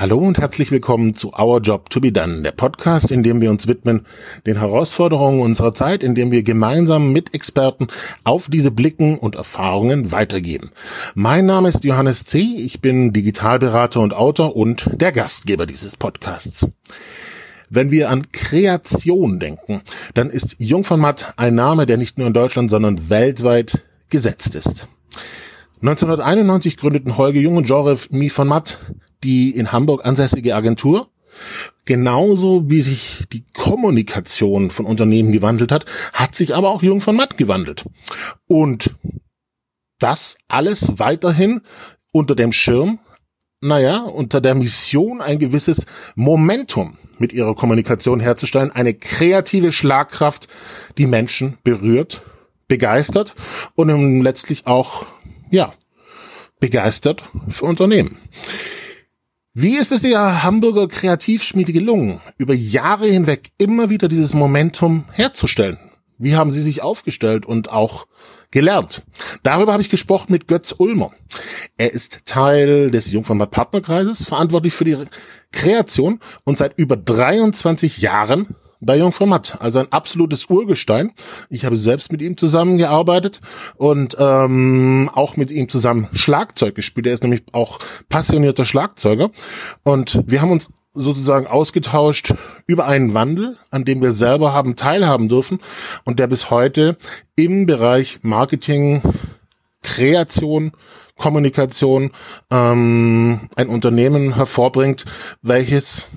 Hallo und herzlich willkommen zu Our Job to be Done, der Podcast, in dem wir uns widmen den Herausforderungen unserer Zeit, in dem wir gemeinsam mit Experten auf diese Blicken und Erfahrungen weitergeben. Mein Name ist Johannes C., ich bin Digitalberater und Autor und der Gastgeber dieses Podcasts. Wenn wir an Kreation denken, dann ist Jung von Matt ein Name, der nicht nur in Deutschland, sondern weltweit gesetzt ist. 1991 gründeten Holger Jung und Joref von Matt die in Hamburg ansässige Agentur. Genauso wie sich die Kommunikation von Unternehmen gewandelt hat, hat sich aber auch Jung von Matt gewandelt. Und das alles weiterhin unter dem Schirm, naja, unter der Mission ein gewisses Momentum mit ihrer Kommunikation herzustellen, eine kreative Schlagkraft, die Menschen berührt, begeistert und letztlich auch, ja, begeistert für Unternehmen. Wie ist es der Hamburger Kreativschmiede gelungen, über Jahre hinweg immer wieder dieses Momentum herzustellen? Wie haben Sie sich aufgestellt und auch gelernt? Darüber habe ich gesprochen mit Götz Ulmer. Er ist Teil des Jungformat Partnerkreises, verantwortlich für die Kreation und seit über 23 Jahren bei Jungformat. Also ein absolutes Urgestein. Ich habe selbst mit ihm zusammengearbeitet und ähm, auch mit ihm zusammen Schlagzeug gespielt. Er ist nämlich auch passionierter Schlagzeuger. Und wir haben uns sozusagen ausgetauscht über einen Wandel, an dem wir selber haben teilhaben dürfen und der bis heute im Bereich Marketing, Kreation, Kommunikation ähm, ein Unternehmen hervorbringt, welches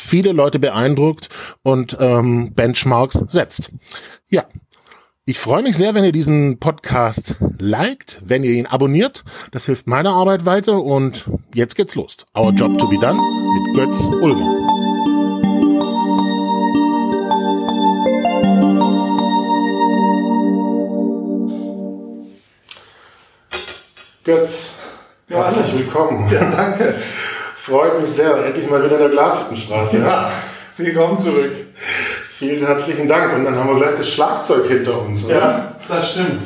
viele Leute beeindruckt und ähm, Benchmarks setzt. Ja, ich freue mich sehr, wenn ihr diesen Podcast liked, wenn ihr ihn abonniert. Das hilft meiner Arbeit weiter und jetzt geht's los. Our Job to be Done mit Götz Ulmer. Götz, herzlich willkommen. Ja, danke. Freut mich sehr. Endlich mal wieder in der Glashüttenstraße. Ja, willkommen zurück. Vielen herzlichen Dank. Und dann haben wir gleich das Schlagzeug hinter uns. Oder? Ja, das stimmt.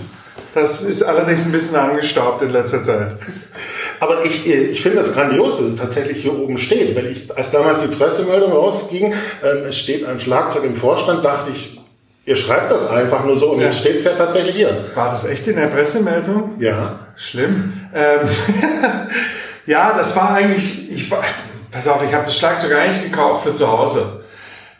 Das ist allerdings ein bisschen angestaubt in letzter Zeit. Aber ich, ich finde das grandios, dass es tatsächlich hier oben steht. Weil ich, als damals die Pressemeldung rausging, ähm, es steht ein Schlagzeug im Vorstand, dachte ich, ihr schreibt das einfach nur so und ja. jetzt steht es ja tatsächlich hier. War das echt in der Pressemeldung? Ja. Schlimm. Ähm, Ja, das war eigentlich, ich, pass auf, ich habe das Schlagzeug eigentlich gekauft für zu Hause,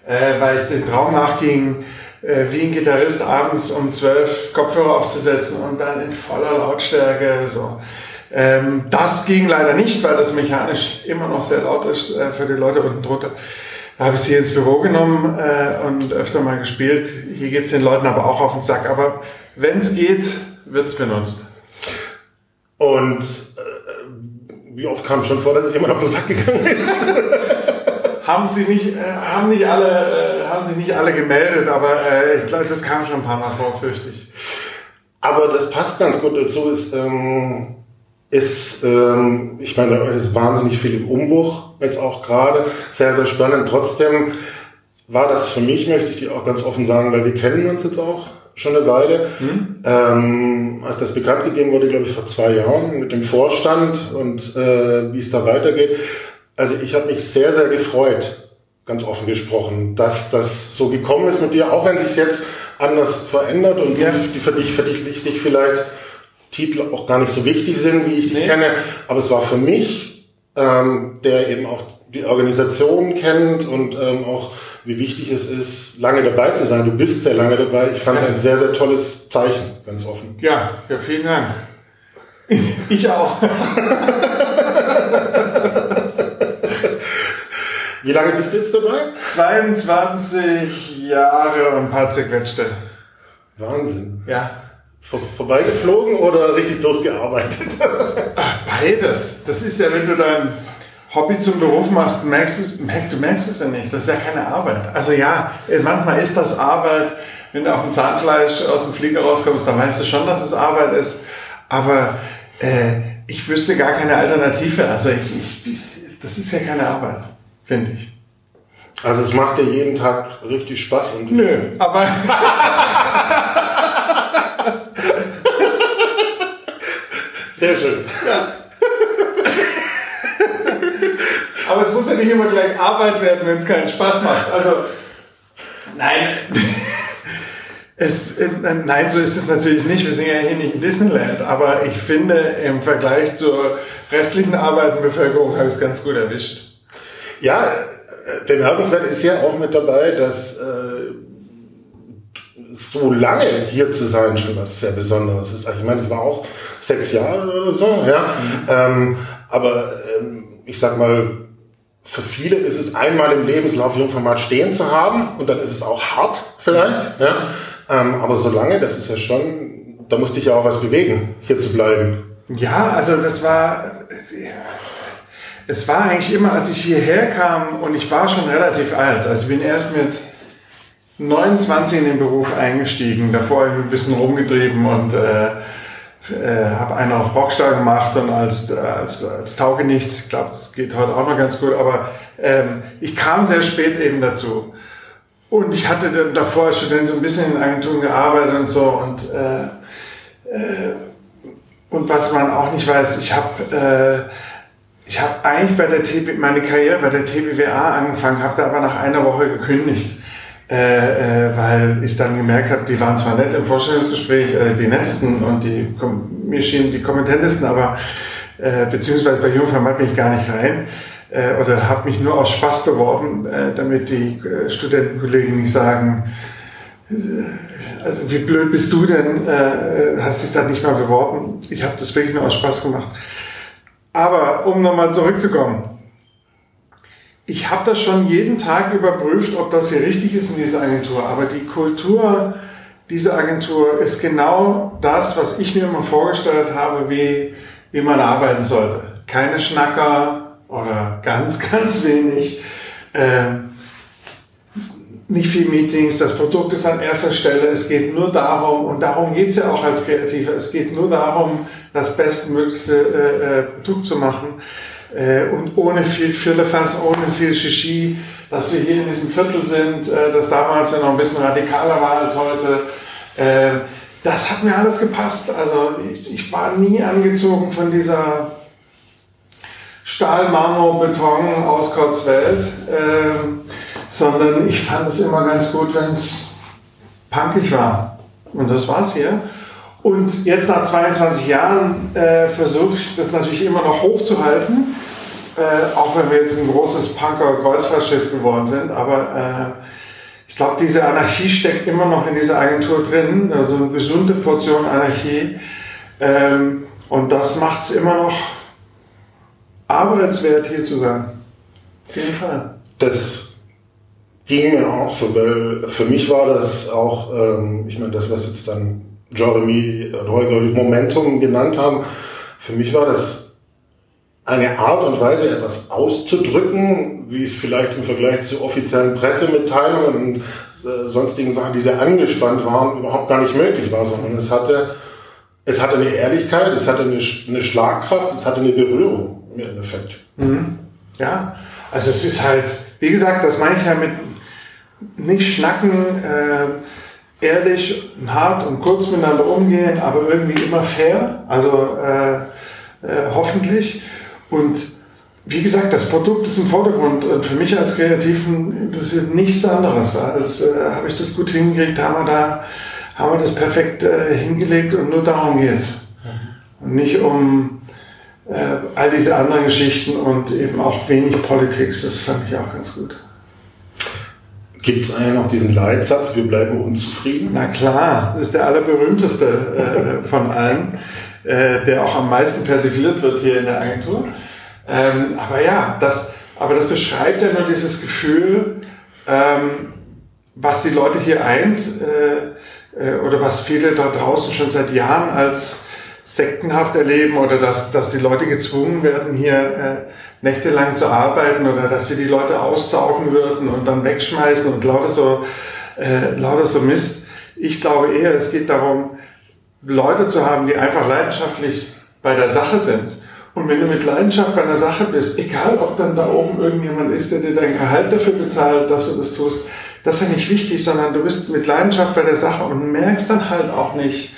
äh, weil ich den Traum nachging, äh, wie ein Gitarrist abends um zwölf Kopfhörer aufzusetzen und dann in voller Lautstärke so. Ähm, das ging leider nicht, weil das mechanisch immer noch sehr laut ist äh, für die Leute unten drunter. Da habe ich sie ins Büro genommen äh, und öfter mal gespielt. Hier geht's den Leuten aber auch auf den Sack. Aber wenn es geht, wird's benutzt. Und wie oft kam schon vor, dass es jemand auf den Sack gegangen ist? haben sie nicht, äh, haben nicht alle, äh, haben sich nicht alle gemeldet, aber äh, ich glaube, das kam schon ein paar Mal vor, fürchte ich. Aber das passt ganz gut dazu. Ist, ähm, ist ähm, ich meine, da ist wahnsinnig viel im Umbruch jetzt auch gerade, sehr sehr spannend. Trotzdem war das für mich, möchte ich dir auch ganz offen sagen, weil wir kennen uns jetzt auch schon eine Weile. Mhm. Ähm, als das bekannt gegeben wurde, glaube ich, vor zwei Jahren mit dem Vorstand und äh, wie es da weitergeht. Also ich habe mich sehr, sehr gefreut, ganz offen gesprochen, dass das so gekommen ist mit dir, auch wenn sich jetzt anders verändert und ja. die für dich, für dich, dich vielleicht Titel auch gar nicht so wichtig sind, wie ich dich nee. kenne. Aber es war für mich, ähm, der eben auch die Organisation kennt und ähm, auch wie wichtig es ist, lange dabei zu sein. Du bist sehr lange dabei. Ich fand es ein sehr, sehr tolles Zeichen, ganz offen. Ja, ja, vielen Dank. Ich auch. Wie lange bist du jetzt dabei? 22 Jahre und ein paar zerquetschte. Wahnsinn. Ja. Vor, vorbeigeflogen oder richtig durchgearbeitet? Beides. Das ist ja, wenn du dann Hobby zum Beruf machst, merkst es, merkst, du merkst es ja nicht. Das ist ja keine Arbeit. Also ja, manchmal ist das Arbeit. Wenn du auf dem Zahnfleisch aus dem Flieger rauskommst, dann weißt du schon, dass es Arbeit ist. Aber äh, ich wüsste gar keine Alternative. Also ich, ich, ich, das ist ja keine Arbeit, finde ich. Also es macht dir jeden Tag richtig Spaß. Und Nö, aber... Sehr schön. Ja. Aber es muss ja nicht immer gleich Arbeit werden, wenn es keinen Spaß macht. Also, nein. Es, äh, nein, so ist es natürlich nicht. Wir sind ja hier nicht in Disneyland. Aber ich finde, im Vergleich zur restlichen Arbeitenbevölkerung habe ich es ganz gut erwischt. Ja, äh, bemerkenswert ist ja auch mit dabei, dass äh, so lange hier zu sein schon was sehr Besonderes ist. Also ich meine, ich war auch sechs Jahre oder so, ja. Mhm. Ähm, aber ähm, ich sag mal, für viele ist es einmal im Lebenslauf Jungformat stehen zu haben und dann ist es auch hart vielleicht, ja. Ähm, aber so lange, das ist ja schon, da musste ich ja auch was bewegen, hier zu bleiben. Ja, also das war, es war eigentlich immer, als ich hierher kam und ich war schon relativ alt. Also ich bin erst mit 29 in den Beruf eingestiegen, davor ein bisschen rumgetrieben und äh, äh, habe einen auf Rockstar gemacht und als, äh, als, als Taugenichts, ich glaube, das geht heute auch noch ganz gut, aber ähm, ich kam sehr spät eben dazu. Und ich hatte dann davor schon so ein bisschen in Agenturen gearbeitet und so und äh, äh, und was man auch nicht weiß, ich habe äh, ich eigentlich bei der TB, meine Karriere bei der TBWA angefangen, habe da aber nach einer Woche gekündigt äh, äh, weil ich dann gemerkt habe, die waren zwar nett im Vorstellungsgespräch, äh, die nettesten und die, mir schienen die kompetentesten, aber äh, beziehungsweise bei Jungformat bin ich gar nicht rein äh, oder habe mich nur aus Spaß beworben, äh, damit die äh, Studentenkollegen nicht sagen, äh, also wie blöd bist du denn, äh, hast dich da nicht mal beworben. Ich habe das wirklich nur aus Spaß gemacht. Aber um nochmal zurückzukommen, ich habe das schon jeden Tag überprüft, ob das hier richtig ist in dieser Agentur. Aber die Kultur dieser Agentur ist genau das, was ich mir immer vorgestellt habe, wie, wie man arbeiten sollte. Keine Schnacker oder ganz, ganz wenig. Ähm, nicht viel Meetings, das Produkt ist an erster Stelle, es geht nur darum, und darum geht es ja auch als Kreativer, es geht nur darum, das bestmöglichste äh, äh, Produkt zu machen äh, und ohne viel Firlefanz, ohne viel Shishi, dass wir hier in diesem Viertel sind, äh, das damals ja noch ein bisschen radikaler war als heute. Äh, das hat mir alles gepasst. Also ich, war nie angezogen von dieser Stahl, Marmor, Beton aus Kurzwelt, äh, sondern ich fand es immer ganz gut, wenn es punkig war. Und das war's hier. Und jetzt nach 22 Jahren äh, versuche ich das natürlich immer noch hochzuhalten äh, auch wenn wir jetzt ein großes Punker-Kreuzfahrtschiff geworden sind, aber äh, ich glaube, diese Anarchie steckt immer noch in dieser Agentur drin, also eine gesunde Portion Anarchie. Ähm, und das macht es immer noch arbeitswert, hier zu sein. Auf jeden Fall. Das ging mir auch so, weil für mich war das auch, ähm, ich meine, das, was jetzt dann Jeremy und Holger Momentum genannt haben, für mich war das eine Art und Weise, etwas auszudrücken, wie es vielleicht im Vergleich zu offiziellen Pressemitteilungen und äh, sonstigen Sachen, die sehr angespannt waren, überhaupt gar nicht möglich war, sondern es hatte, es hatte eine Ehrlichkeit, es hatte eine, eine Schlagkraft, es hatte eine Berührung im Endeffekt. Mhm. Ja, also es ist halt, wie gesagt, das meine ich ja mit nicht schnacken, äh, ehrlich, hart und kurz miteinander umgehen, aber irgendwie immer fair, also äh, äh, hoffentlich. Und wie gesagt, das Produkt ist im Vordergrund. Und für mich als Kreativen interessiert nichts anderes, als äh, habe ich das gut hingekriegt, haben wir da, haben wir das perfekt äh, hingelegt und nur darum geht's. Mhm. Und nicht um äh, all diese anderen Geschichten und eben auch wenig Politik. Das fand ich auch ganz gut. Gibt es eigentlich noch diesen Leitsatz, wir bleiben unzufrieden? Na klar, das ist der allerberühmteste äh, von allen, äh, der auch am meisten persifliert wird hier in der Agentur. Ähm, aber ja, das, aber das beschreibt ja nur dieses Gefühl, ähm, was die Leute hier eint äh, äh, oder was viele da draußen schon seit Jahren als sektenhaft erleben oder dass, dass die Leute gezwungen werden, hier äh, nächtelang zu arbeiten oder dass wir die Leute aussaugen würden und dann wegschmeißen und lauter so, äh, lauter so Mist. Ich glaube eher, es geht darum, Leute zu haben, die einfach leidenschaftlich bei der Sache sind und wenn du mit Leidenschaft bei einer Sache bist, egal ob dann da oben irgendjemand ist, der dir dein Gehalt dafür bezahlt, dass du das tust, das ist ja nicht wichtig, sondern du bist mit Leidenschaft bei der Sache und merkst dann halt auch nicht,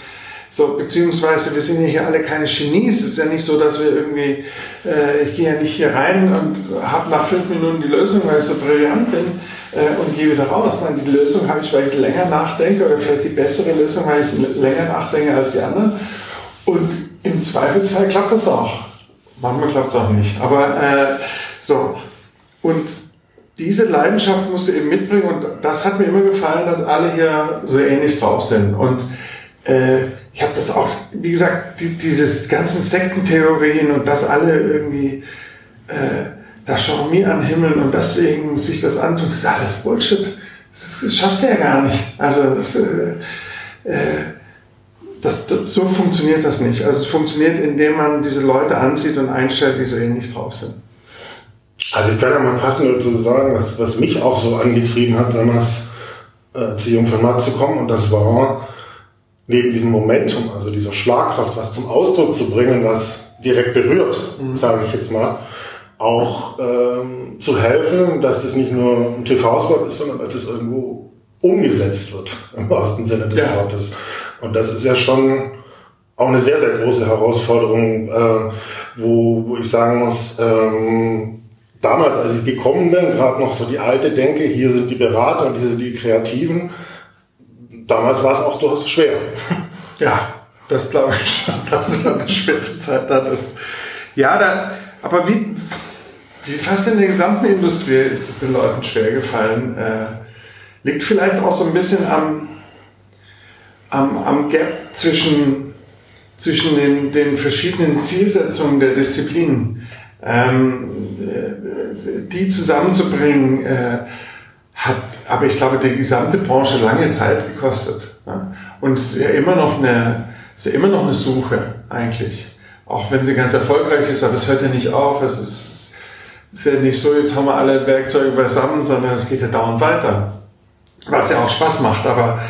So, beziehungsweise wir sind ja hier alle keine Genies. Es ist ja nicht so, dass wir irgendwie, äh, ich gehe ja nicht hier rein und habe nach fünf Minuten die Lösung, weil ich so brillant bin äh, und gehe wieder raus. Nein, die Lösung habe ich, weil ich länger nachdenke oder vielleicht die bessere Lösung, weil ich länger nachdenke als die anderen. Und im Zweifelsfall klappt das auch. Manchmal klappt es auch nicht. Aber äh, so. Und diese Leidenschaft musst du eben mitbringen und das hat mir immer gefallen, dass alle hier so ähnlich drauf sind. Und äh, ich habe das auch, wie gesagt, die, dieses ganzen Sektentheorien und das alle irgendwie äh, da Charmie anhimmeln und deswegen sich das antun, das ist alles Bullshit. Das, das schaffst du ja gar nicht. Also das, äh, äh, das, das, so funktioniert das nicht. Also es funktioniert, indem man diese Leute anzieht und einstellt, die so ähnlich drauf sind. Also ich kann ja mal passend dazu sagen, was, was mich auch so angetrieben hat, damals äh, zu Jungformat zu kommen. Und das war neben diesem Momentum, also dieser Schlagkraft, was zum Ausdruck zu bringen, was direkt berührt, mhm. sage ich jetzt mal, auch ähm, zu helfen, dass das nicht nur ein TV-Spot ist, sondern dass das irgendwo umgesetzt wird, im wahrsten Sinne des ja. Wortes. Und das ist ja schon auch eine sehr, sehr große Herausforderung, äh, wo, wo ich sagen muss, ähm, damals, als ich gekommen bin, gerade noch so die alte Denke, hier sind die Berater und hier sind die Kreativen. Damals war es auch durchaus schwer. Ja, das glaube ich schon, dass du eine schwere Zeit hattest. Ja, da, aber wie, wie fast in der gesamten Industrie ist es den Leuten schwer gefallen. Äh, liegt vielleicht auch so ein bisschen am, am, am Gap zwischen, zwischen den, den verschiedenen Zielsetzungen der Disziplinen. Ähm, äh, die zusammenzubringen, äh, hat, aber ich glaube, die gesamte Branche lange Zeit gekostet. Ja? Und es ist ja immer noch eine, ist ja immer noch eine Suche, eigentlich. Auch wenn sie ganz erfolgreich ist, aber es hört ja nicht auf. Es ist, ist ja nicht so, jetzt haben wir alle Werkzeuge beisammen, sondern es geht ja dauernd weiter. Was ja auch Spaß macht, aber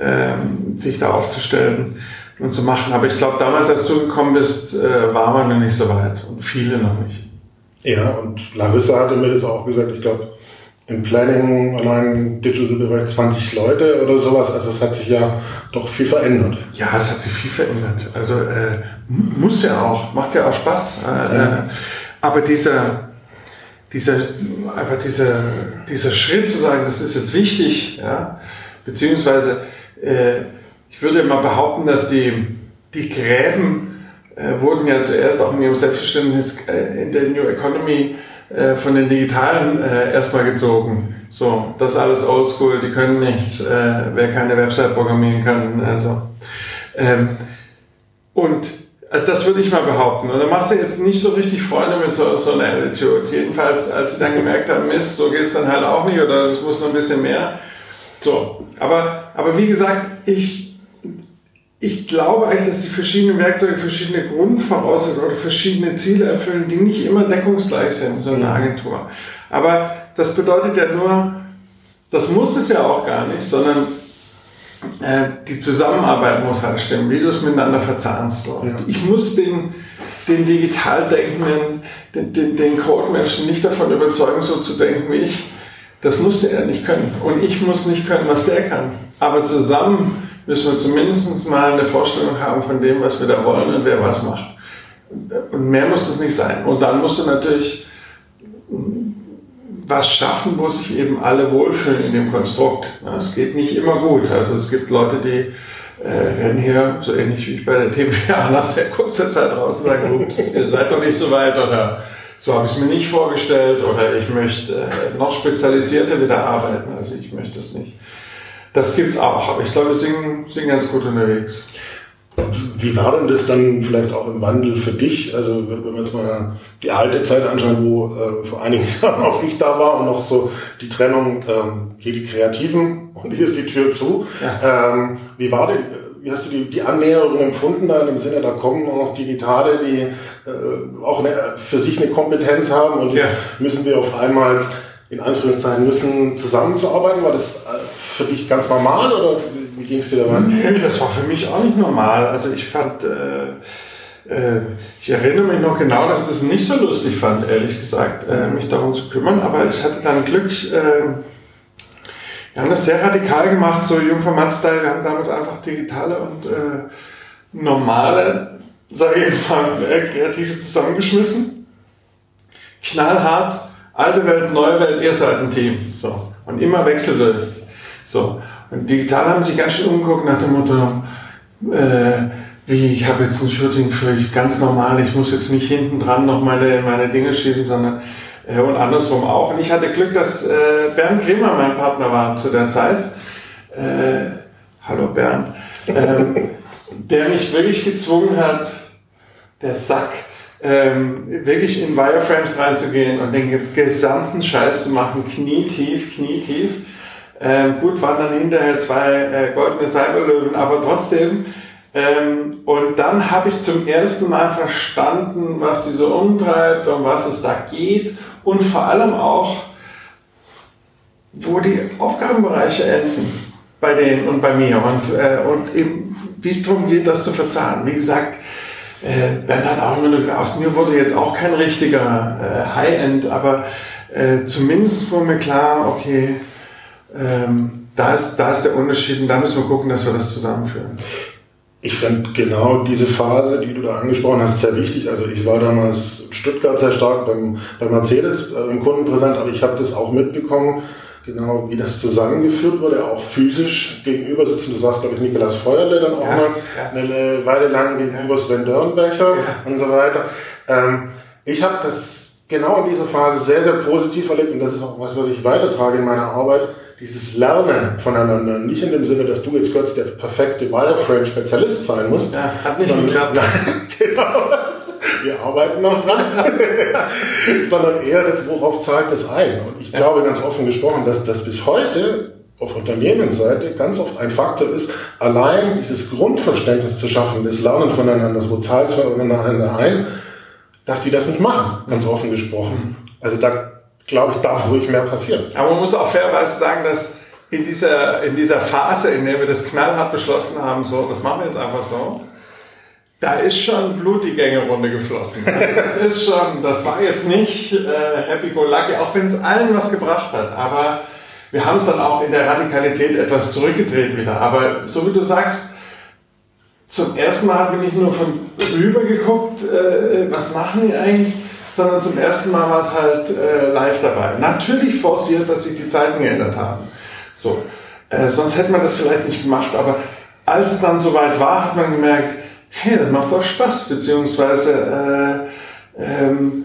ähm, sich da aufzustellen und zu machen. Aber ich glaube, damals, als du gekommen bist, äh, war man noch nicht so weit und viele noch nicht. Ja, und Larissa hatte mir das auch gesagt, ich glaube, im Planning allein Digital-Bereich 20 Leute oder sowas. Also es hat sich ja doch viel verändert. Ja, es hat sich viel verändert. Also äh, muss ja auch, macht ja auch Spaß. Äh, ja. Äh, aber dieser, dieser, einfach dieser, dieser Schritt zu sagen, das ist jetzt wichtig, ja, beziehungsweise äh, ich würde mal behaupten, dass die, die Gräben äh, wurden ja zuerst auch in ihrem Selbstverständnis äh, in der New Economy äh, von den Digitalen äh, erstmal gezogen. So, das ist alles oldschool, die können nichts, äh, wer keine Website programmieren kann. Also, ähm, und das würde ich mal behaupten. Und da machst du jetzt nicht so richtig Freunde mit so, so einer Attitude. Jedenfalls, als sie dann gemerkt haben, Mist, so geht's dann halt auch nicht oder es muss noch ein bisschen mehr. So, aber, aber wie gesagt, ich ich glaube eigentlich, dass die verschiedenen Werkzeuge verschiedene Grundvoraussetzungen oder verschiedene Ziele erfüllen, die nicht immer deckungsgleich sind, so eine mhm. Agentur. Aber das bedeutet ja nur, das muss es ja auch gar nicht, sondern äh, die Zusammenarbeit muss halt stimmen, wie du es miteinander verzahnst. So. Ja. Ich muss den, den digital denkenden, den, den, den Code-Menschen nicht davon überzeugen, so zu denken wie ich. Das musste er nicht können. Und ich muss nicht können, was der kann. Aber zusammen müssen wir zumindest mal eine Vorstellung haben von dem, was wir da wollen und wer was macht. Und mehr muss es nicht sein. Und dann musst du natürlich was schaffen, wo sich eben alle wohlfühlen in dem Konstrukt. Es geht nicht immer gut. Also es gibt Leute, die äh, rennen hier, so ähnlich wie ich bei der TVA, nach sehr kurzer Zeit und sagen, ups, ihr seid doch nicht so weit oder so habe ich es mir nicht vorgestellt oder ich möchte äh, noch spezialisierter wieder arbeiten. Also ich möchte es nicht. Das gibt's auch, aber ich glaube, wir sind, sind ganz gut unterwegs. Wie war denn das dann vielleicht auch im Wandel für dich? Also wenn wir uns mal die alte Zeit anschauen, wo äh, vor einigen Jahren auch ich da war und noch so die Trennung, ähm, hier die Kreativen und hier ist die Tür zu. Ja. Ähm, wie war denn, wie hast du die, die Annäherung empfunden da im Sinne, da kommen auch Digitale, die äh, auch eine, für sich eine Kompetenz haben und jetzt ja. müssen wir auf einmal in Anführungszeichen müssen, zusammenzuarbeiten? War das äh, für dich ganz normal oder wie ging es dir dabei? Nee, das war für mich auch nicht normal. Also ich fand, äh, äh, ich erinnere mich noch genau, dass ich das nicht so lustig fand, ehrlich gesagt, äh, mich darum zu kümmern. Aber ich hatte dann Glück, wir haben das sehr radikal gemacht, so Jungformat-Style. Wir haben damals einfach digitale und äh, normale, sage ich jetzt mal, äh, kreative zusammengeschmissen. Knallhart, alte Welt, neue Welt, ihr seid ein Team. So. Und immer wechselte. So. Und digital haben sich ganz schön umgeguckt nach dem Motto, äh, wie, ich habe jetzt ein Shooting für ganz normal, ich muss jetzt nicht hinten dran noch meine, meine Dinge schießen, sondern und andersrum auch. Und ich hatte Glück, dass äh, Bernd Kremer mein Partner war zu der Zeit. Äh, hallo Bernd. Ähm, der mich wirklich gezwungen hat, der Sack, ähm, wirklich in Wireframes reinzugehen und den gesamten Scheiß zu machen, knietief, knietief. Ähm, gut, waren dann hinterher zwei äh, goldene Cyberlöwen, aber trotzdem. Ähm, und dann habe ich zum ersten Mal verstanden, was die so umtreibt und was es da geht und vor allem auch, wo die Aufgabenbereiche enden bei denen und bei mir und, äh, und eben, wie es darum geht, das zu verzahnen. Wie gesagt, äh, auch immer aus mir wurde jetzt auch kein richtiger äh, High-End, aber äh, zumindest wurde mir klar, okay, ähm, da, ist, da ist der Unterschied und da müssen wir gucken, dass wir das zusammenführen. Ich finde genau diese Phase, die du da angesprochen hast, sehr wichtig. Also ich war damals in Stuttgart sehr stark beim, bei Mercedes äh, im Kunden präsent, aber ich habe das auch mitbekommen, genau wie das zusammengeführt wurde, auch physisch gegenüber sitzen. Du sagst, glaube ich, Nikolas Feuerle dann auch ja, mal ja. eine Weile lang gegenüber Sven Dörnbecher ja. und so weiter. Ähm, ich habe das genau in dieser Phase sehr, sehr positiv erlebt und das ist auch was, was ich weitertrage in meiner Arbeit. Dieses Lernen voneinander. Nicht in dem Sinne, dass du jetzt kurz der perfekte Wireframe-Spezialist sein musst. Ja, hat nicht geklappt. genau wir arbeiten noch dran, sondern eher das, worauf zahlt es ein. Und ich glaube ganz offen gesprochen, dass das bis heute auf Unternehmensseite ganz oft ein Faktor ist, allein dieses Grundverständnis zu schaffen, das Lernen voneinander, wo zahlt es voneinander ein, dass die das nicht machen, ganz offen gesprochen. Also da glaube ich, darf ruhig mehr passieren. Aber man muss auch fairerweise sagen, dass in dieser, in dieser Phase, in der wir das knallhart beschlossen haben, so, das machen wir jetzt einfach so, da ist schon Blut die Gängerunde geflossen. Das ist schon, das war jetzt nicht äh, Happy Go Lucky, auch wenn es allen was gebracht hat. Aber wir haben es dann auch in der Radikalität etwas zurückgedreht wieder. Aber so wie du sagst, zum ersten Mal habe ich nicht nur von rüber geguckt, äh, was machen die eigentlich, sondern zum ersten Mal war es halt äh, live dabei. Natürlich forciert, dass sich die Zeiten geändert haben. So, äh, sonst hätte man das vielleicht nicht gemacht. Aber als es dann soweit war, hat man gemerkt, hey, das macht doch Spaß, beziehungsweise, äh, ähm,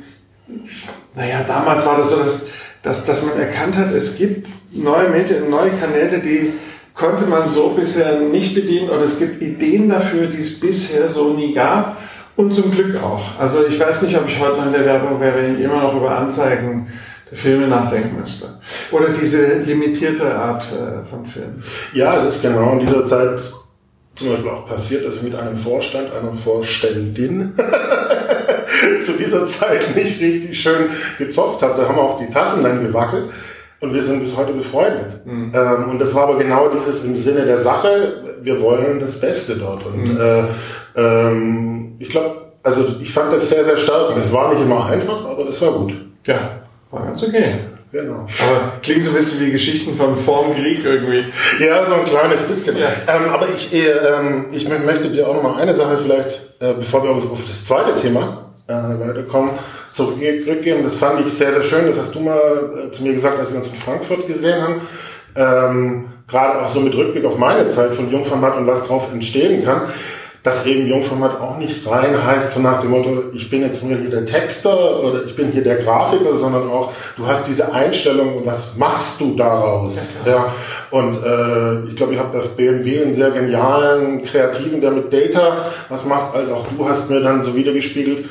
naja, damals war das so, dass, dass, dass man erkannt hat, es gibt neue Medien, neue Kanäle, die konnte man so bisher nicht bedienen und es gibt Ideen dafür, die es bisher so nie gab und zum Glück auch. Also ich weiß nicht, ob ich heute noch in der Werbung wäre, wenn ich immer noch über Anzeigen der Filme nachdenken müsste. Oder diese limitierte Art äh, von Filmen. Ja, es ist genau in dieser Zeit zum Beispiel auch passiert, dass ich mit einem Vorstand, einer Vorständin zu dieser Zeit nicht richtig schön gezopft habe. Da haben auch die Tassen dann gewackelt und wir sind bis heute befreundet. Mhm. Ähm, und das war aber genau dieses im Sinne der Sache, wir wollen das Beste dort. Und mhm. äh, ähm, ich glaube, also ich fand das sehr, sehr stark. Und es war nicht immer einfach, aber es war gut. Ja, war ganz okay. Genau. Aber klingt so ein bisschen wie Geschichten von vorm Krieg irgendwie. Ja, so ein kleines bisschen. Ja. Ähm, aber ich, äh, ähm, ich möchte dir auch noch mal eine Sache vielleicht, äh, bevor wir auf das zweite Thema äh, weiterkommen, zurückgeben. Das fand ich sehr, sehr schön. Das hast du mal äh, zu mir gesagt, als wir uns in Frankfurt gesehen haben. Ähm, Gerade auch so mit Rückblick auf meine Zeit von Jungformat und was drauf entstehen kann dass eben Jungformat auch nicht rein heißt, so nach dem Motto, ich bin jetzt nur hier der Texter oder ich bin hier der Grafiker, sondern auch, du hast diese Einstellung und was machst du daraus? Ja, ja. Und äh, ich glaube, ich habe auf BMW einen sehr genialen Kreativen, der mit Data was macht, als auch du hast mir dann so wiedergespiegelt,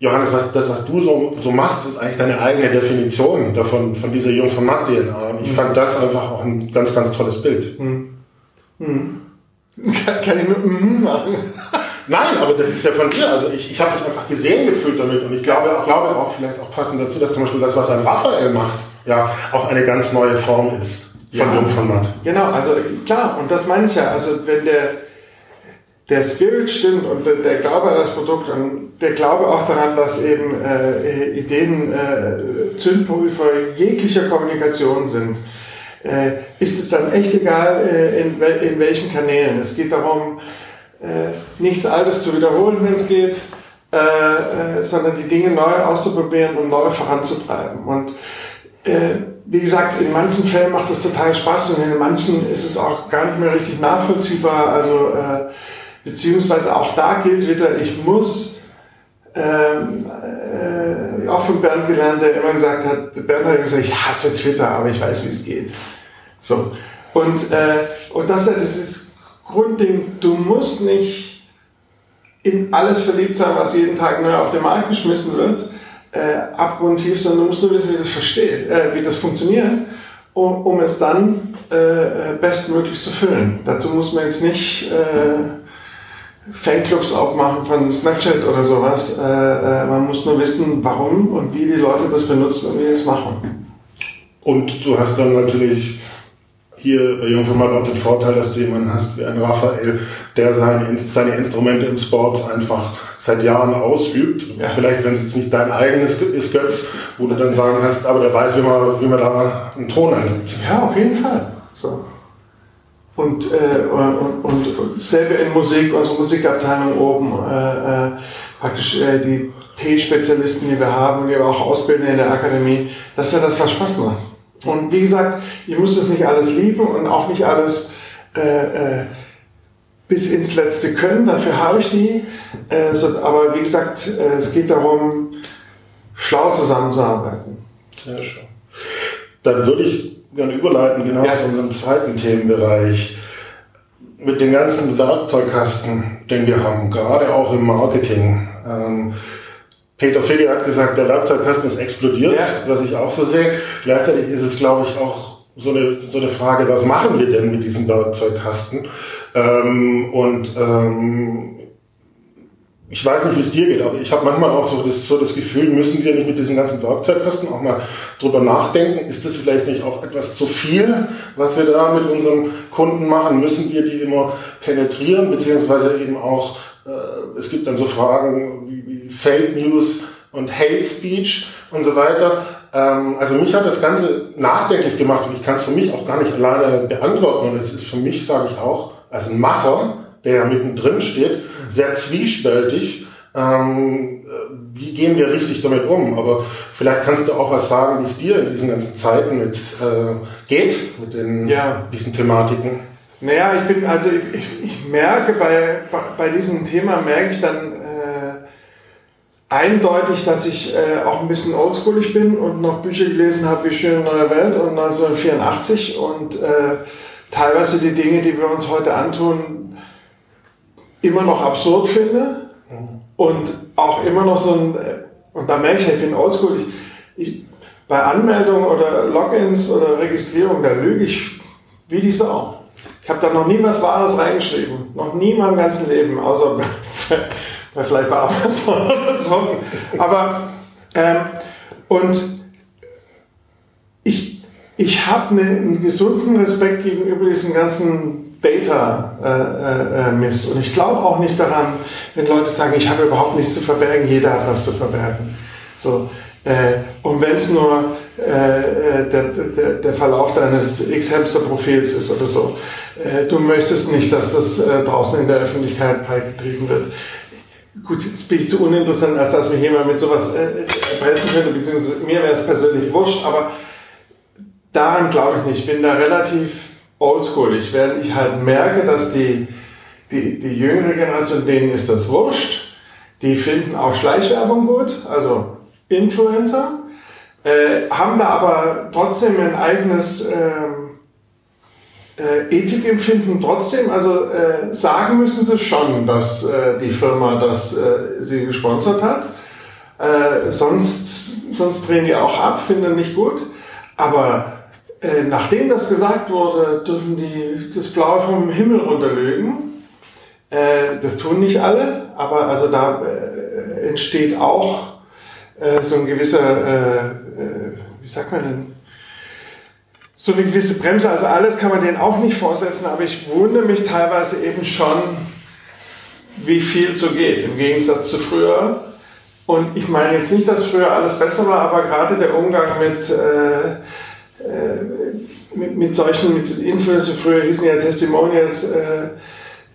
Johannes, was, das, was du so, so machst, ist eigentlich deine eigene Definition davon, von dieser Jungformat-DNA. Und ich mhm. fand das einfach auch ein ganz, ganz tolles Bild. Mhm. Mhm. Kann ich nur mm machen? Nein, aber das ist ja von dir. Also ich, ich habe mich einfach gesehen gefühlt damit und ich glaube, auch, glaube auch vielleicht auch passend dazu, dass zum Beispiel das, was ein Raphael macht, ja auch eine ganz neue Form ist von ja, Jungformat. Genau, also klar, und das meine ich ja. Also wenn der, der Spirit stimmt und der, der Glaube an das Produkt und der Glaube auch daran, dass eben äh, Ideen äh, Zündpulver jeglicher Kommunikation sind, äh, ist es dann echt egal, äh, in, in welchen Kanälen. Es geht darum, äh, nichts Altes zu wiederholen, wenn es geht, äh, äh, sondern die Dinge neu auszuprobieren und neu voranzutreiben. Und wie gesagt, in manchen Fällen macht es total Spaß und in manchen ist es auch gar nicht mehr richtig nachvollziehbar. Also beziehungsweise auch da gilt wieder, ich muss ähm, äh, auch von Bernd gelernt, der immer gesagt hat, Bernd hat gesagt, ich hasse Twitter, aber ich weiß, wie es geht. So. Und, äh, und das ist dieses Grundding, du musst nicht in alles verliebt sein, was jeden Tag neu auf den Markt geschmissen wird, äh, abgrundtief, sondern du musst nur wissen, wie das versteht, äh, wie das funktioniert, um, um es dann äh bestmöglich zu füllen. Dazu muss man jetzt nicht äh, Fanclubs aufmachen von Snapchat oder sowas. Äh, äh, man muss nur wissen, warum und wie die Leute das benutzen und wie sie es machen. Und du hast dann natürlich hier bei Jungformat auch den Vorteil, dass du jemanden hast wie ein Raphael, der seine, seine Instrumente im Sport einfach seit Jahren ausübt. Ja. Vielleicht, wenn es jetzt nicht dein eigenes ist, Götz, wo du dann sagen hast, aber der weiß, wie man, wie man da einen Ton angibt. Ja, auf jeden Fall. So. Und, äh, und, und, und selber in Musik, unsere Musikabteilung oben, äh, äh, praktisch äh, die T-Spezialisten, die wir haben, die wir auch ausbilden in der Akademie, das ist ja das, was Spaß macht. Und wie gesagt, ihr müsst es nicht alles lieben und auch nicht alles äh, äh, bis ins Letzte können, dafür habe ich die. Äh, so, aber wie gesagt, äh, es geht darum, schlau zusammenzuarbeiten. Sehr schön. Dann würde ich gerne überleiten, genau ja. zu unserem zweiten Themenbereich. Mit dem ganzen Werkzeugkasten, den wir haben, gerade auch im Marketing. Ähm, Peter Figge hat gesagt, der Werkzeugkasten ist explodiert, ja. was ich auch so sehe. Gleichzeitig ist es, glaube ich, auch so eine, so eine Frage, was machen wir denn mit diesem Werkzeugkasten? Ähm, und ähm, ich weiß nicht, wie es dir geht, aber ich habe manchmal auch so das, so das Gefühl, müssen wir nicht mit diesem ganzen Werkzeugkasten auch mal drüber nachdenken? Ist das vielleicht nicht auch etwas zu viel, was wir da mit unseren Kunden machen? Müssen wir die immer penetrieren, beziehungsweise eben auch, äh, es gibt dann so Fragen Fake News und Hate Speech und so weiter. Ähm, also mich hat das Ganze nachdenklich gemacht und ich kann es für mich auch gar nicht alleine beantworten und es ist für mich, sage ich auch, als ein Macher, der ja mittendrin steht, sehr zwiespältig. Ähm, wie gehen wir richtig damit um? Aber vielleicht kannst du auch was sagen, wie es dir in diesen ganzen Zeiten mit äh, geht, mit den, ja. diesen Thematiken. Naja, ich bin, also ich, ich merke bei, bei, diesem Thema, merke ich dann äh, eindeutig, dass ich äh, auch ein bisschen oldschoolig bin und noch Bücher gelesen habe wie Schöne Neue Welt und 1984 und äh, teilweise die Dinge, die wir uns heute antun, immer noch absurd finde und auch immer noch so ein, und da merke ich, ich bin oldschool, ich, bei Anmeldung oder Logins oder Registrierung, da lüge ich wie die Sau. Ich habe da noch nie was Wahres reingeschrieben. Noch nie in meinem ganzen Leben, außer vielleicht bei Amazon oder so. Aber, ähm, und ich, ich habe einen gesunden Respekt gegenüber diesem ganzen Data-Mist. Äh, äh, und ich glaube auch nicht daran, wenn Leute sagen, ich habe überhaupt nichts zu verbergen, jeder hat was zu verbergen. So, äh, und wenn es nur äh, der, der, der, Verlauf deines X-Hamster-Profils ist oder so, äh, du möchtest nicht, dass das äh, draußen in der Öffentlichkeit beigetrieben wird. Gut, jetzt bin ich zu uninteressant, als dass mich jemand mit sowas erpressen könnte, beziehungsweise mir wäre es persönlich wurscht, aber daran glaube ich nicht. Ich bin da relativ oldschoolig, während ich halt merke, dass die, die, die jüngere Generation, denen ist das wurscht. Die finden auch Schleichwerbung gut, also Influencer, äh, haben da aber trotzdem ein eigenes ähm, äh, Ethikempfinden trotzdem, also äh, sagen müssen sie schon, dass äh, die Firma das äh, sie gesponsert hat. Äh, sonst, sonst drehen die auch ab, finden nicht gut. Aber äh, nachdem das gesagt wurde, dürfen die das Blaue vom Himmel runterlegen. Äh, das tun nicht alle, aber also da entsteht auch so ein gewisser, wie sagt man denn, so eine gewisse Bremse. Also alles kann man denen auch nicht vorsetzen, aber ich wundere mich teilweise eben schon, wie viel so geht, im Gegensatz zu früher. Und ich meine jetzt nicht, dass früher alles besser war, aber gerade der Umgang mit äh, äh, mit, mit solchen, mit Influencer, früher hießen ja Testimonials, äh,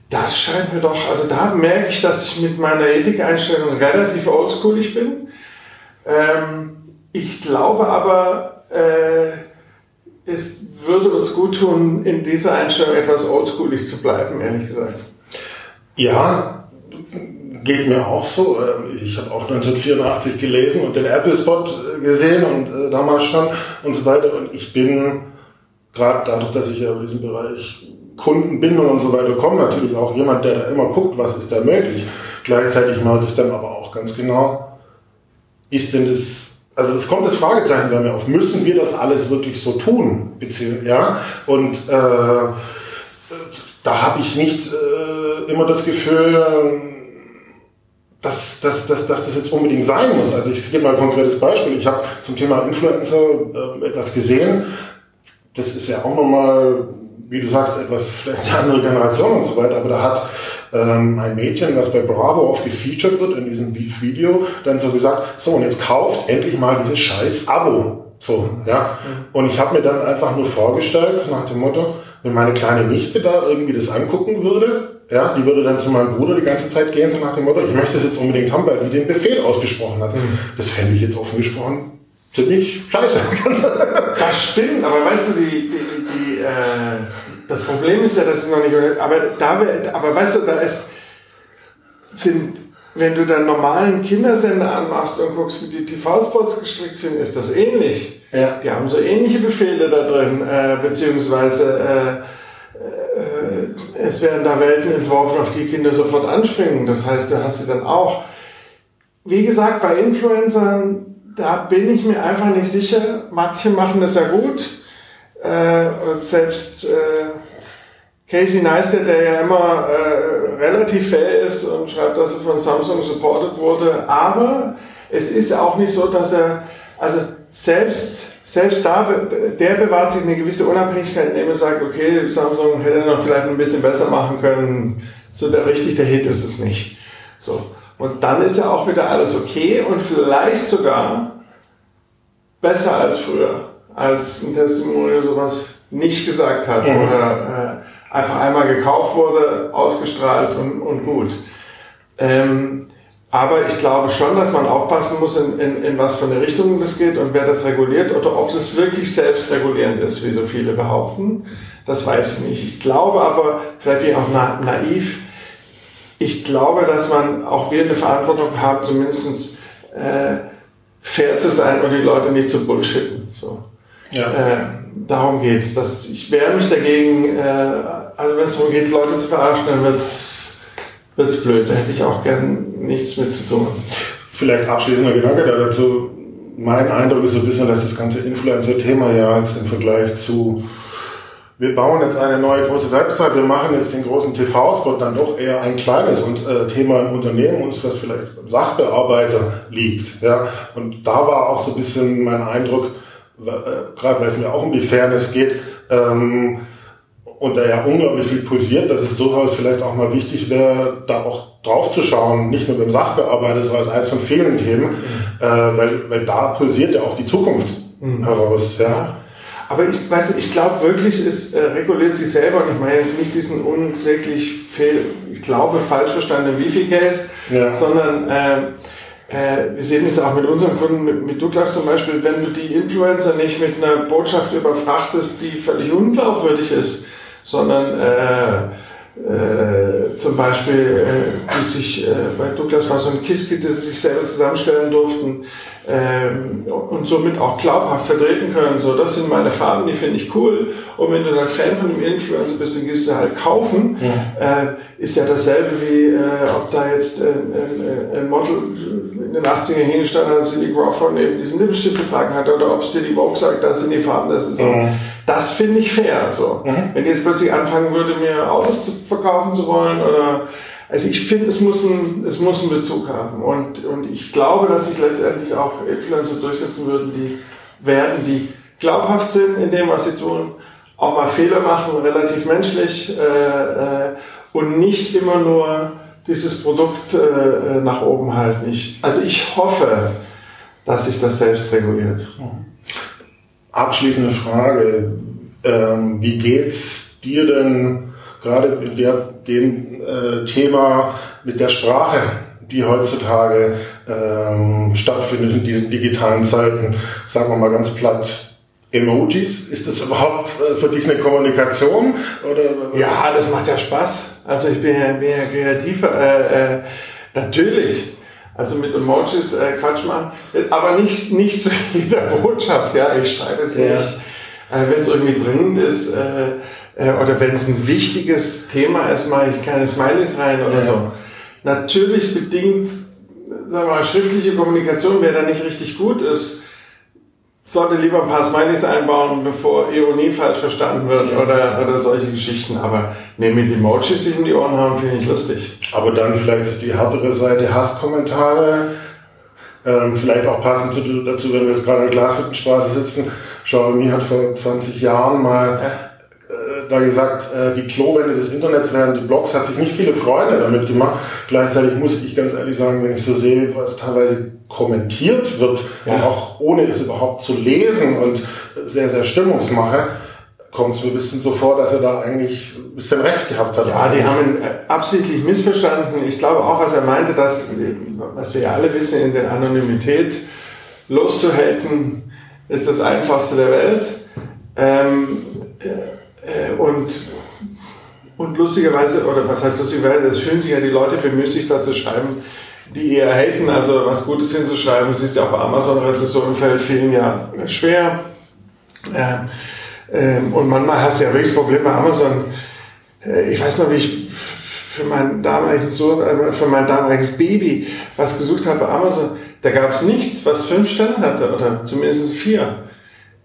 Das scheint mir doch, also da merke ich, dass ich mit meiner Ethikeinstellung relativ oldschoolig bin. Ähm, ich glaube aber, äh, es würde uns gut tun, in dieser Einstellung etwas oldschoolig zu bleiben, ehrlich gesagt. Ja, geht mir auch so. Ähm, ich habe auch 1984 gelesen und den Apple-Spot äh, gesehen und äh, damals schon und so weiter. Und ich bin gerade dadurch, dass ich ja in diesem Bereich Kundenbindung und so weiter komme, natürlich auch jemand, der da immer guckt, was ist da möglich. Gleichzeitig mag ich dann aber auch ganz genau, ist denn das also es kommt das Fragezeichen bei mir auf, müssen wir das alles wirklich so tun? Ja? Und äh, da habe ich nicht äh, immer das Gefühl, dass, dass, dass, dass das jetzt unbedingt sein muss. Also ich gebe mal ein konkretes Beispiel. Ich habe zum Thema Influencer äh, etwas gesehen. Das ist ja auch nochmal wie du sagst, etwas vielleicht eine andere Generation und so weiter, aber da hat ähm, ein Mädchen, das bei Bravo oft gefeatured wird in diesem Video, dann so gesagt, so und jetzt kauft endlich mal dieses scheiß Abo. So, ja. Und ich habe mir dann einfach nur vorgestellt, nach dem Motto, wenn meine kleine Nichte da irgendwie das angucken würde, ja, die würde dann zu meinem Bruder die ganze Zeit gehen, so nach dem Motto, ich möchte das jetzt unbedingt haben, weil die den Befehl ausgesprochen hat. Mhm. Das fände ich jetzt offen gesprochen ziemlich scheiße. das stimmt, aber weißt du, die, die, die äh, das Problem ist ja, dass es noch nicht, aber da, aber weißt du, da ist, sind, wenn du dann normalen Kindersender anmachst und guckst, wie die TV-Spots gestrickt sind, ist das ähnlich. Ja. Die haben so ähnliche Befehle da drin, äh, beziehungsweise äh, äh, es werden da Welten entworfen, auf die Kinder sofort anspringen. Das heißt, du hast sie dann auch. Wie gesagt, bei Influencern da bin ich mir einfach nicht sicher. Manche machen das ja gut. Äh, und selbst äh, Casey Neistat, der ja immer äh, relativ fair ist und schreibt, dass er von Samsung supported wurde. Aber es ist auch nicht so, dass er, also selbst, selbst da, der bewahrt sich eine gewisse Unabhängigkeit, indem er sagt, okay, Samsung hätte noch vielleicht ein bisschen besser machen können. So der richtig der Hit ist es nicht. So. Und dann ist ja auch wieder alles okay und vielleicht sogar besser als früher, als ein Testimonial sowas nicht gesagt hat mhm. oder äh, einfach einmal gekauft wurde, ausgestrahlt und, und gut. Ähm, aber ich glaube schon, dass man aufpassen muss, in, in, in was für eine Richtung das geht und wer das reguliert oder ob das wirklich selbstregulierend ist, wie so viele behaupten. Das weiß ich nicht. Ich glaube aber, vielleicht bin ich auch na, naiv, ich glaube, dass man auch wir eine Verantwortung haben, zumindestens äh, fair zu sein und die Leute nicht zu bullshitten. So. Ja. Äh, darum geht's. Dass ich wehre mich dagegen, äh, also wenn es darum geht, Leute zu verarschen, dann wird's wird's blöd. Da hätte ich auch gern nichts mit zu tun. Vielleicht abschließender Gedanke da dazu. Mein Eindruck ist so ein bisschen, dass das ganze Influencer-Thema ja jetzt im Vergleich zu wir bauen jetzt eine neue große Website, wir machen jetzt den großen TV-Spot dann doch eher ein kleines und, äh, Thema im Unternehmen, uns das vielleicht beim Sachbearbeiter liegt. Ja? Und da war auch so ein bisschen mein Eindruck, gerade weil es mir auch um die Fairness geht, ähm, und da ja unglaublich viel pulsiert, dass es durchaus vielleicht auch mal wichtig wäre, da auch drauf zu schauen, nicht nur beim Sachbearbeiter, sondern als eines von vielen Themen, äh, weil, weil da pulsiert ja auch die Zukunft mhm. heraus. Ja. Aber ich weiß ich glaube wirklich, es äh, reguliert sich selber und ich meine jetzt nicht diesen unsäglich fehl, ich glaube, falsch verstandenen Wifi-Case, ja. sondern äh, äh, wir sehen es auch mit unseren Kunden, mit, mit Douglas zum Beispiel, wenn du die Influencer nicht mit einer Botschaft überfrachtest, die völlig unglaubwürdig ist, sondern äh, äh, zum Beispiel, äh, die sich, äh, bei Douglas war so ein KISS-Kit, das sie sich selber zusammenstellen durften, ähm, und somit auch glaubhaft vertreten können. So, das sind meine Farben, die finde ich cool. Und wenn du dann Fan von dem Influencer bist, dann gehst du halt kaufen. Ja. Äh, ist ja dasselbe wie, äh, ob da jetzt äh, ein Model in den 80ern hingestanden hat, Cindy Crawford neben diesem Lippenstift getragen hat, oder ob es dir die Vogue sagt, das sind die Farben der Saison. Mhm. Das finde ich fair. So. Mhm. Wenn die jetzt plötzlich anfangen würde, mir Autos zu verkaufen zu wollen oder also ich finde, es muss, es muss einen Bezug haben. Und, und ich glaube, dass sich letztendlich auch Influencer durchsetzen würden, die werden, die glaubhaft sind in dem, was sie tun, auch mal Fehler machen, relativ menschlich äh, äh, und nicht immer nur dieses Produkt äh, nach oben halten. Ich, also ich hoffe, dass sich das selbst reguliert. Abschließende Frage. Ähm, wie geht's dir denn gerade in der, dem äh, Thema mit der Sprache, die heutzutage ähm, stattfindet in diesen digitalen Zeiten, sagen wir mal ganz platt, Emojis? Ist das überhaupt äh, für dich eine Kommunikation? Oder? Ja, das macht ja Spaß. Also ich bin ja, bin ja kreativ. Äh, äh, natürlich. Also mit Emojis äh, Quatsch machen. Aber nicht, nicht zu jeder Botschaft. Ja, ich schreibe jetzt ja. nicht, äh, wenn es irgendwie dringend ist äh, äh, oder wenn es ein wichtiges Thema ist, mache ich keine Smileys rein oder ja. so. Natürlich bedingt, sagen wir mal, schriftliche Kommunikation, wer da nicht richtig gut ist, sollte lieber ein paar Smileys einbauen, bevor Ironie falsch verstanden wird ja. oder, oder solche Geschichten. Aber ne, mit Emojis sich in die Ohren haben, finde ich lustig. Aber dann vielleicht die härtere Seite, Hasskommentare. Ähm, vielleicht auch passend dazu, wenn wir jetzt gerade in der Glashüttenstraße sitzen. Xiaomi hat vor 20 Jahren mal ja da gesagt, äh, die Klowände des Internets wären die Blogs, hat sich nicht viele Freunde damit gemacht. Gleichzeitig muss ich ganz ehrlich sagen, wenn ich so sehe, was teilweise kommentiert wird, ja. auch ohne es überhaupt zu lesen und sehr, sehr Stimmungsmache, kommt es mir ein bisschen so vor, dass er da eigentlich ein bisschen recht gehabt hat. Ja, die haben ihn äh, absichtlich missverstanden. Ich glaube auch, was er meinte, dass, was wir ja alle wissen, in der Anonymität loszuhalten, ist das einfachste der Welt. Ähm, äh, äh, und, und lustigerweise, oder was heißt lustigerweise, es fühlen sich ja die Leute bemüßigt, das zu schreiben, die eher haten, also was Gutes hinzuschreiben. Es ist ja auch bei Amazon-Rezessionen fällt vielen ja schwer. Ja, ähm, und manchmal hast du ja wirklich das Problem bei Amazon. Äh, ich weiß noch, wie ich für meinen damaligen Sohn, äh, für mein damaliges Baby was gesucht habe bei Amazon. Da gab es nichts, was fünf Sterne hatte, oder zumindest vier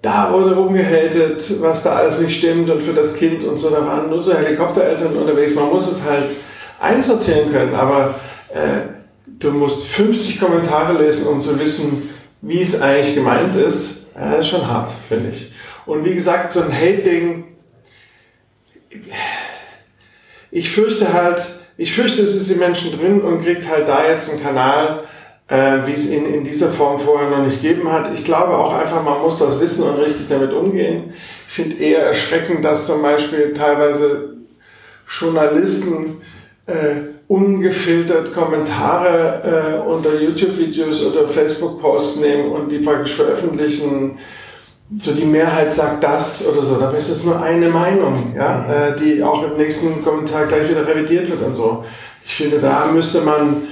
da wurde rumgehatet, was da alles nicht stimmt und für das Kind und so. Da waren nur so Helikoptereltern unterwegs. Man muss es halt einsortieren können, aber äh, du musst 50 Kommentare lesen, um zu wissen, wie es eigentlich gemeint ist. Äh, schon hart, finde ich. Und wie gesagt, so ein Hate-Ding, ich fürchte halt, ich fürchte, es ist die Menschen drin und kriegt halt da jetzt einen Kanal, äh, wie es ihn in dieser Form vorher noch nicht gegeben hat. Ich glaube auch einfach, man muss das wissen und richtig damit umgehen. Ich finde eher erschreckend, dass zum Beispiel teilweise Journalisten äh, ungefiltert Kommentare äh, unter YouTube-Videos oder Facebook-Posts nehmen und die praktisch veröffentlichen. So die Mehrheit sagt das oder so. Dabei ist es nur eine Meinung, ja, mhm. äh, die auch im nächsten Kommentar gleich wieder revidiert wird und so. Ich finde, da müsste man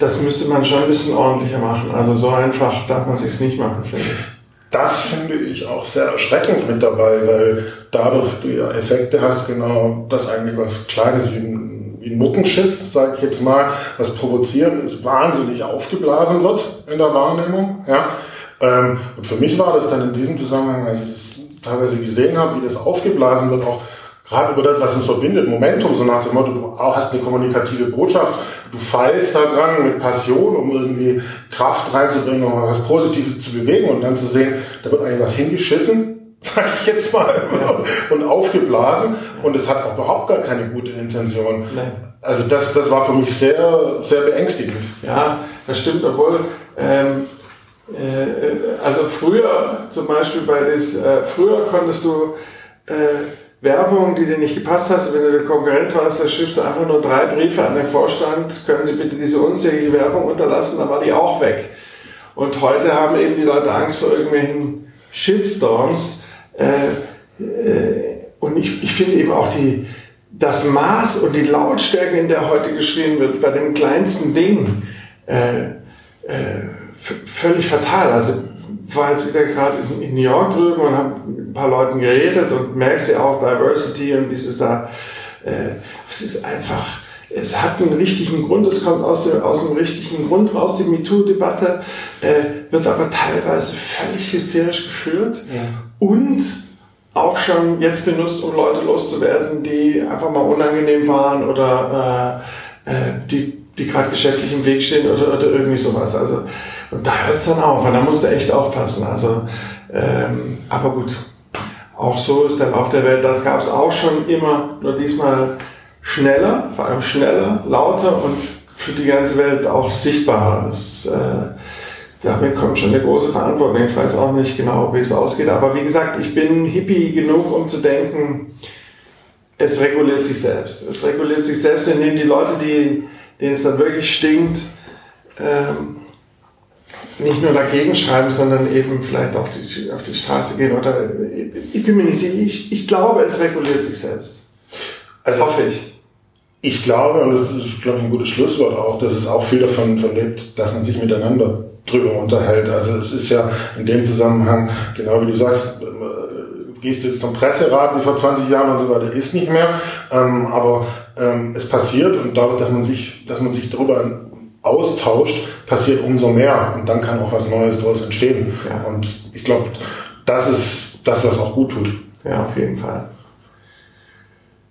das müsste man schon ein bisschen ordentlicher machen. Also so einfach darf man sich nicht machen, finde ich. Das finde ich auch sehr erschreckend mit dabei, weil dadurch du ja Effekte hast, genau das eigentlich was Kleines wie ein, wie ein Muckenschiss, sage ich jetzt mal, was provozieren ist, wahnsinnig aufgeblasen wird in der Wahrnehmung. Ja? Ähm, und für mich war das dann in diesem Zusammenhang, als ich das teilweise gesehen habe, wie das aufgeblasen wird, auch gerade über das, was uns verbindet, Momentum, so nach dem Motto, du hast eine kommunikative Botschaft, du feilst da dran mit Passion, um irgendwie Kraft reinzubringen, um was Positives zu bewegen und dann zu sehen, da wird eigentlich was hingeschissen, sag ich jetzt mal, und aufgeblasen und es hat auch überhaupt gar keine gute Intention. Nein. Also das, das war für mich sehr, sehr beängstigend. Ja, das stimmt, obwohl, ähm, äh, also früher zum Beispiel bei das, äh, früher konntest du äh, Werbung, die dir nicht gepasst hast, wenn du der Konkurrent warst, da schriebst du einfach nur drei Briefe an den Vorstand, können Sie bitte diese unsägliche Werbung unterlassen, dann war die auch weg. Und heute haben eben die Leute Angst vor irgendwelchen Shitstorms. Äh, äh, und ich, ich finde eben auch die, das Maß und die Lautstärke, in der heute geschrieben wird, bei dem kleinsten Ding, äh, äh, völlig fatal. Also war jetzt wieder gerade in, New York drüben und habe mit ein paar Leuten geredet und merkst ja auch Diversity und wie es ist da. Äh, es ist einfach, es hat einen richtigen Grund, es kommt aus dem, aus dem richtigen Grund raus. Die MeToo-Debatte äh, wird aber teilweise völlig hysterisch geführt ja. und auch schon jetzt benutzt, um Leute loszuwerden, die einfach mal unangenehm waren oder äh, äh, die, die gerade geschäftlich im Weg stehen oder, oder irgendwie sowas. Also und da hört es dann auf, und da musst du echt aufpassen. Also, ähm, aber gut, auch so ist der Lauf der Welt. Das gab es auch schon immer, nur diesmal schneller, vor allem schneller, lauter und für die ganze Welt auch sichtbarer. Das, äh, damit kommt schon eine große Verantwortung. Ich weiß auch nicht genau, wie es ausgeht. Aber wie gesagt, ich bin hippie genug, um zu denken, es reguliert sich selbst. Es reguliert sich selbst, indem die Leute, die, denen es dann wirklich stinkt, ähm, nicht nur dagegen schreiben, sondern eben vielleicht auf die, auf die Straße gehen oder ich bin mir nicht sicher, ich, ich glaube, es reguliert sich selbst. Also hoffe ich. Ich glaube, und das ist, glaube ich, ein gutes Schlusswort auch, dass es auch viel davon, lebt, dass man sich miteinander drüber unterhält. Also es ist ja in dem Zusammenhang, genau wie du sagst, äh, gehst du jetzt zum Presserat wie vor 20 Jahren und so weiter, ist nicht mehr. Ähm, aber ähm, es passiert und dadurch, dass man sich, dass man sich darüber austauscht, passiert umso mehr und dann kann auch was Neues daraus entstehen. Ja. Und ich glaube, das ist das, was auch gut tut. Ja, auf jeden Fall.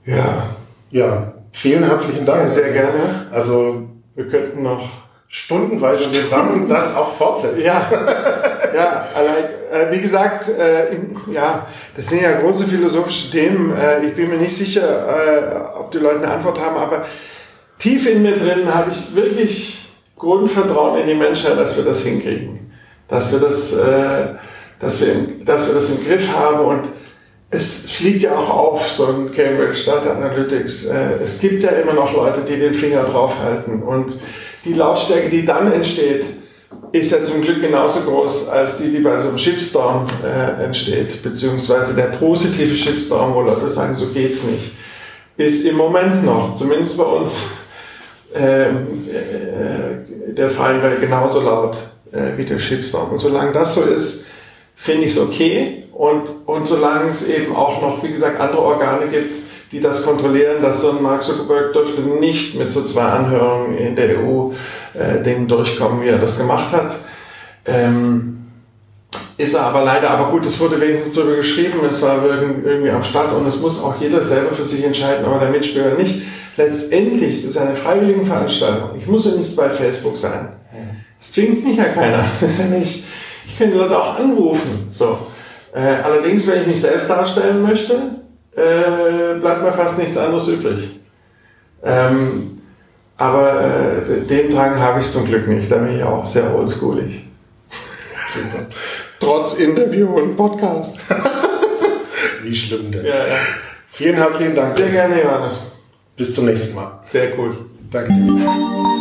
Ja. Ja, vielen herzlichen Dank. Ja, sehr gerne. Also wir könnten noch stundenweise wir werden das auch fortsetzen. Ja, ja allein, äh, wie gesagt, äh, in, ja, das sind ja große philosophische Themen. Äh, ich bin mir nicht sicher, äh, ob die Leute eine Antwort haben, aber tief in mir drin habe ich wirklich Grundvertrauen in die Menschheit, dass wir das hinkriegen. Dass wir das, äh, dass wir, dass wir das im Griff haben und es fliegt ja auch auf, so ein Cambridge Data Analytics. Äh, es gibt ja immer noch Leute, die den Finger draufhalten und die Lautstärke, die dann entsteht, ist ja zum Glück genauso groß als die, die bei so einem Shitstorm äh, entsteht, beziehungsweise der positive Shitstorm, wo Leute sagen, so geht's nicht, ist im Moment noch, zumindest bei uns, ähm, äh, der Fall wäre genauso laut äh, wie der Shitstorm. Und solange das so ist, finde ich es okay. Und, und solange es eben auch noch, wie gesagt, andere Organe gibt, die das kontrollieren, dass so ein Mark Zuckerberg dürfte nicht mit so zwei Anhörungen in der EU äh, Dingen durchkommen, wie er das gemacht hat. Ähm, ist er aber leider, aber gut, es wurde wenigstens darüber geschrieben, es war irgendwie am Start und es muss auch jeder selber für sich entscheiden, aber der Mitspieler nicht. Letztendlich ist es eine freiwillige Veranstaltung. Ich muss ja nicht bei Facebook sein. Es zwingt mich ja keiner. Es ist ja nicht, ich kann die Leute auch anrufen. So. Äh, allerdings, wenn ich mich selbst darstellen möchte, äh, bleibt mir fast nichts anderes übrig. Ähm, aber äh, den Drang habe ich zum Glück nicht. Da bin ich auch sehr oldschoolig. Super. Trotz Interview und Podcast. Wie schlimm denn? Ja, ja. Vielen herzlichen Dank. Sehr gerne, Johannes. Bis zum nächsten Mal. Sehr cool. Danke dir.